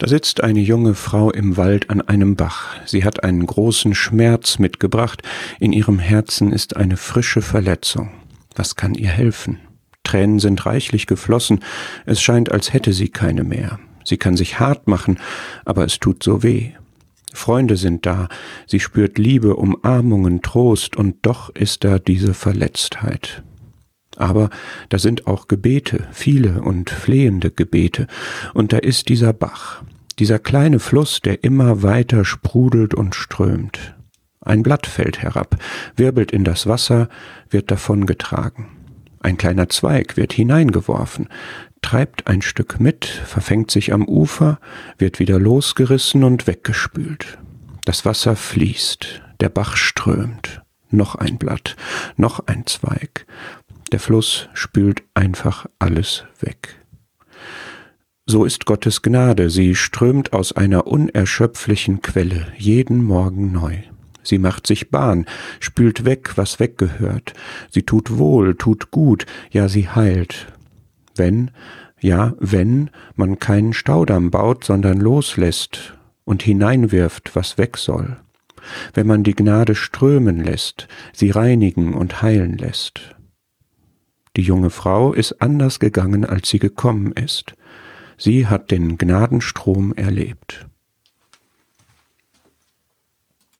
Da sitzt eine junge Frau im Wald an einem Bach. Sie hat einen großen Schmerz mitgebracht. In ihrem Herzen ist eine frische Verletzung. Was kann ihr helfen? Tränen sind reichlich geflossen. Es scheint, als hätte sie keine mehr. Sie kann sich hart machen, aber es tut so weh. Freunde sind da, sie spürt Liebe, Umarmungen, Trost, und doch ist da diese Verletztheit. Aber da sind auch Gebete, viele und flehende Gebete, und da ist dieser Bach, dieser kleine Fluss, der immer weiter sprudelt und strömt. Ein Blatt fällt herab, wirbelt in das Wasser, wird davongetragen. Ein kleiner Zweig wird hineingeworfen, treibt ein Stück mit, verfängt sich am Ufer, wird wieder losgerissen und weggespült. Das Wasser fließt, der Bach strömt, noch ein Blatt, noch ein Zweig, der Fluss spült einfach alles weg. So ist Gottes Gnade, sie strömt aus einer unerschöpflichen Quelle jeden Morgen neu. Sie macht sich Bahn, spült weg, was weggehört. Sie tut wohl, tut gut, ja, sie heilt. Wenn, ja, wenn man keinen Staudamm baut, sondern loslässt und hineinwirft, was weg soll. Wenn man die Gnade strömen lässt, sie reinigen und heilen lässt. Die junge Frau ist anders gegangen, als sie gekommen ist. Sie hat den Gnadenstrom erlebt.